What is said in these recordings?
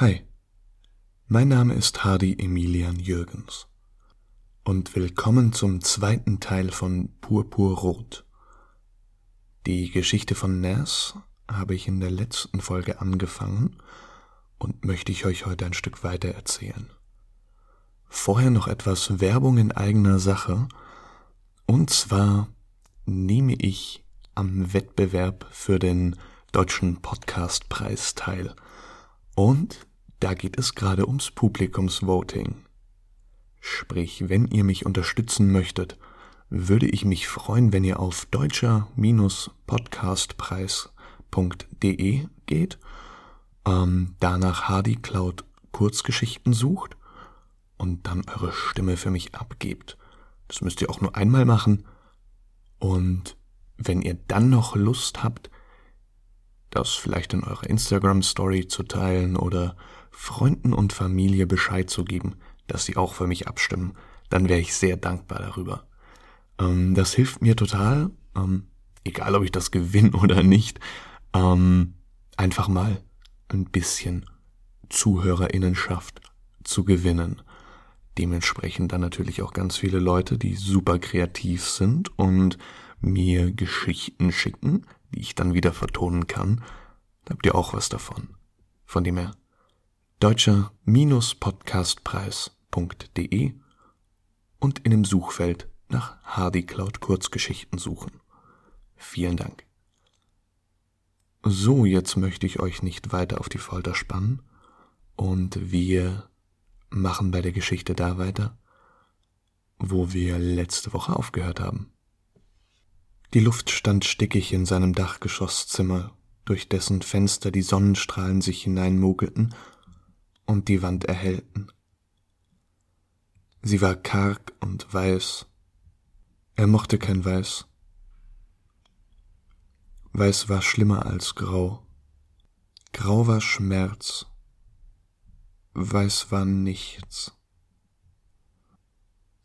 Hi, mein Name ist Hardy Emilian Jürgens und willkommen zum zweiten Teil von Purpurrot. Die Geschichte von Ners habe ich in der letzten Folge angefangen und möchte ich euch heute ein Stück weiter erzählen. Vorher noch etwas Werbung in eigener Sache und zwar nehme ich am Wettbewerb für den Deutschen Podcastpreis teil. Und da geht es gerade ums Publikumsvoting. Sprich, wenn ihr mich unterstützen möchtet, würde ich mich freuen, wenn ihr auf deutscher-podcastpreis.de geht, ähm, danach Hardy Cloud Kurzgeschichten sucht und dann eure Stimme für mich abgebt. Das müsst ihr auch nur einmal machen. Und wenn ihr dann noch Lust habt, das vielleicht in eurer Instagram Story zu teilen oder Freunden und Familie Bescheid zu geben, dass sie auch für mich abstimmen, dann wäre ich sehr dankbar darüber. Ähm, das hilft mir total, ähm, egal ob ich das gewinne oder nicht, ähm, einfach mal ein bisschen Zuhörerinnenschaft zu gewinnen. Dementsprechend dann natürlich auch ganz viele Leute, die super kreativ sind und mir Geschichten schicken, die ich dann wieder vertonen kann. Da habt ihr auch was davon. Von dem her deutscher-podcastpreis.de und in dem Suchfeld nach Hardy Cloud Kurzgeschichten suchen. Vielen Dank. So, jetzt möchte ich euch nicht weiter auf die Folter spannen und wir machen bei der Geschichte da weiter, wo wir letzte Woche aufgehört haben. Die Luft stand stickig in seinem Dachgeschosszimmer, durch dessen Fenster die Sonnenstrahlen sich hineinmogelten und die Wand erhellten. Sie war karg und weiß. Er mochte kein Weiß. Weiß war schlimmer als Grau. Grau war Schmerz. Weiß war nichts.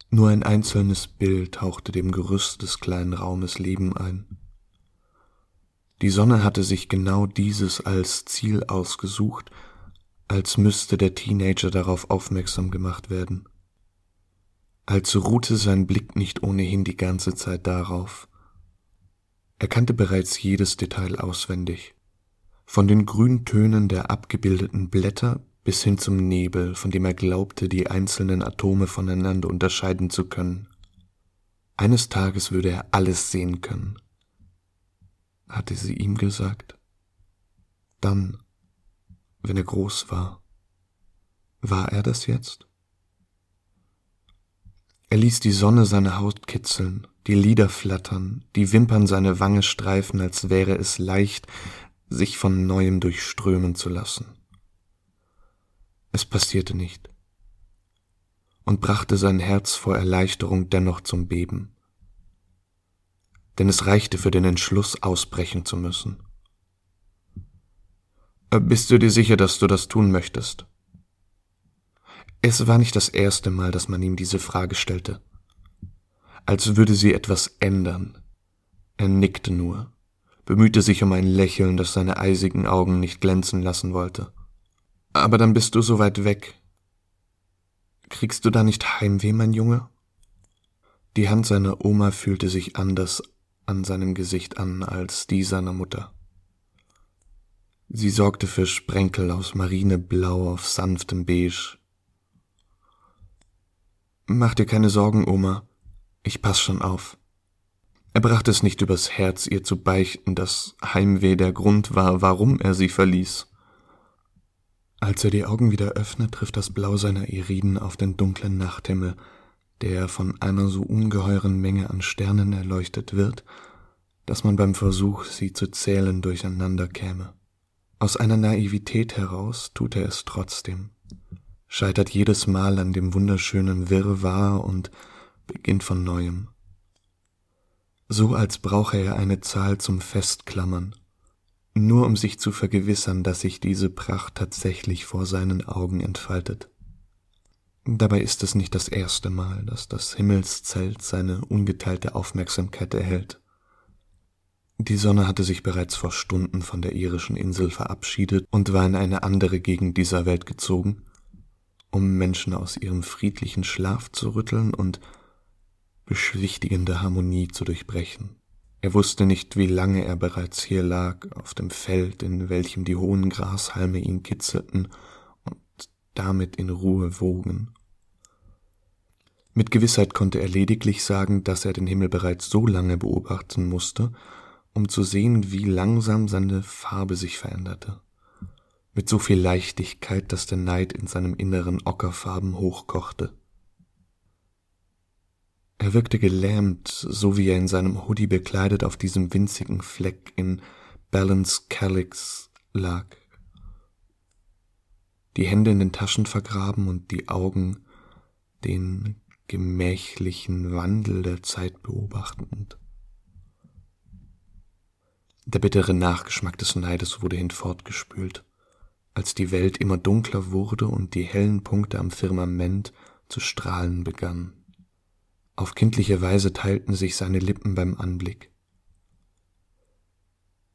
Nur ein einzelnes Bild hauchte dem Gerüst des kleinen Raumes Leben ein. Die Sonne hatte sich genau dieses als Ziel ausgesucht, als müsste der Teenager darauf aufmerksam gemacht werden. Als ruhte sein Blick nicht ohnehin die ganze Zeit darauf. Er kannte bereits jedes Detail auswendig, von den Grüntönen der abgebildeten Blätter bis hin zum Nebel, von dem er glaubte, die einzelnen Atome voneinander unterscheiden zu können. Eines Tages würde er alles sehen können. Hatte sie ihm gesagt? Dann, wenn er groß war. War er das jetzt? Er ließ die Sonne seine Haut kitzeln, die Lider flattern, die Wimpern seine Wange streifen, als wäre es leicht, sich von neuem durchströmen zu lassen. Es passierte nicht und brachte sein Herz vor Erleichterung dennoch zum Beben. Denn es reichte für den Entschluss, ausbrechen zu müssen. Äh, bist du dir sicher, dass du das tun möchtest? Es war nicht das erste Mal, dass man ihm diese Frage stellte. Als würde sie etwas ändern. Er nickte nur, bemühte sich um ein Lächeln, das seine eisigen Augen nicht glänzen lassen wollte. Aber dann bist du so weit weg. Kriegst du da nicht Heimweh, mein Junge? Die Hand seiner Oma fühlte sich anders an seinem Gesicht an als die seiner Mutter. Sie sorgte für Sprenkel aus Marineblau auf sanftem Beige. Mach dir keine Sorgen, Oma, ich pass schon auf. Er brachte es nicht übers Herz, ihr zu beichten, dass Heimweh der Grund war, warum er sie verließ. Als er die Augen wieder öffnet, trifft das Blau seiner Iriden auf den dunklen Nachthimmel, der von einer so ungeheuren Menge an Sternen erleuchtet wird, dass man beim Versuch, sie zu zählen, durcheinander käme. Aus einer Naivität heraus tut er es trotzdem, scheitert jedes Mal an dem wunderschönen Wirrwarr und beginnt von neuem. So als brauche er eine Zahl zum Festklammern, nur um sich zu vergewissern, dass sich diese Pracht tatsächlich vor seinen Augen entfaltet. Dabei ist es nicht das erste Mal, dass das Himmelszelt seine ungeteilte Aufmerksamkeit erhält. Die Sonne hatte sich bereits vor Stunden von der irischen Insel verabschiedet und war in eine andere Gegend dieser Welt gezogen, um Menschen aus ihrem friedlichen Schlaf zu rütteln und beschwichtigende Harmonie zu durchbrechen. Er wusste nicht, wie lange er bereits hier lag, auf dem Feld, in welchem die hohen Grashalme ihn kitzelten und damit in Ruhe wogen. Mit Gewissheit konnte er lediglich sagen, dass er den Himmel bereits so lange beobachten musste, um zu sehen, wie langsam seine Farbe sich veränderte. Mit so viel Leichtigkeit, dass der Neid in seinem Inneren Ockerfarben hochkochte. Er wirkte gelähmt, so wie er in seinem Hoodie bekleidet auf diesem winzigen Fleck in Balance Calyx lag. Die Hände in den Taschen vergraben und die Augen den gemächlichen Wandel der Zeit beobachtend. Der bittere Nachgeschmack des Neides wurde hinfortgespült, als die Welt immer dunkler wurde und die hellen Punkte am Firmament zu strahlen begannen. Auf kindliche Weise teilten sich seine Lippen beim Anblick.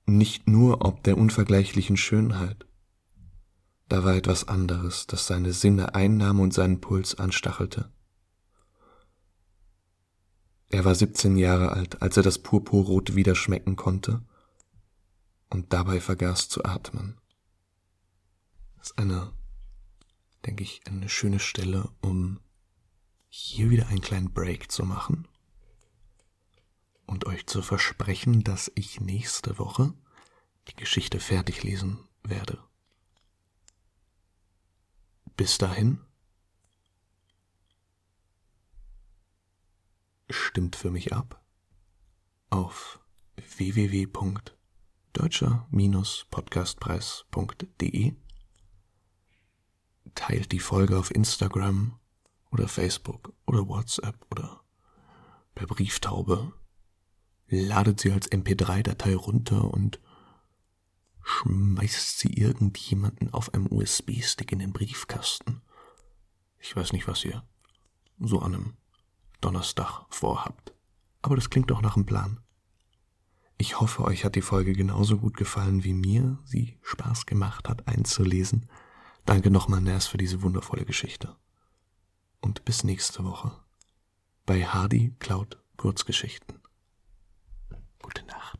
Nicht nur ob der unvergleichlichen Schönheit. Da war etwas anderes, das seine Sinne einnahm und seinen Puls anstachelte. Er war 17 Jahre alt, als er das Purpurrot wieder schmecken konnte und dabei vergaß zu atmen. Das ist eine, denke ich, eine schöne Stelle, um hier wieder einen kleinen Break zu machen und euch zu versprechen, dass ich nächste Woche die Geschichte fertig lesen werde. Bis dahin stimmt für mich ab auf www deutscher-podcastpreis.de. Teilt die Folge auf Instagram oder Facebook oder WhatsApp oder per Brieftaube. Ladet sie als MP3-Datei runter und schmeißt sie irgendjemanden auf einem USB-Stick in den Briefkasten. Ich weiß nicht, was ihr so an einem Donnerstag vorhabt. Aber das klingt doch nach einem Plan. Ich hoffe, euch hat die Folge genauso gut gefallen, wie mir sie Spaß gemacht hat einzulesen. Danke nochmal, Ners, für diese wundervolle Geschichte. Und bis nächste Woche bei Hardy Cloud Kurzgeschichten. Gute Nacht.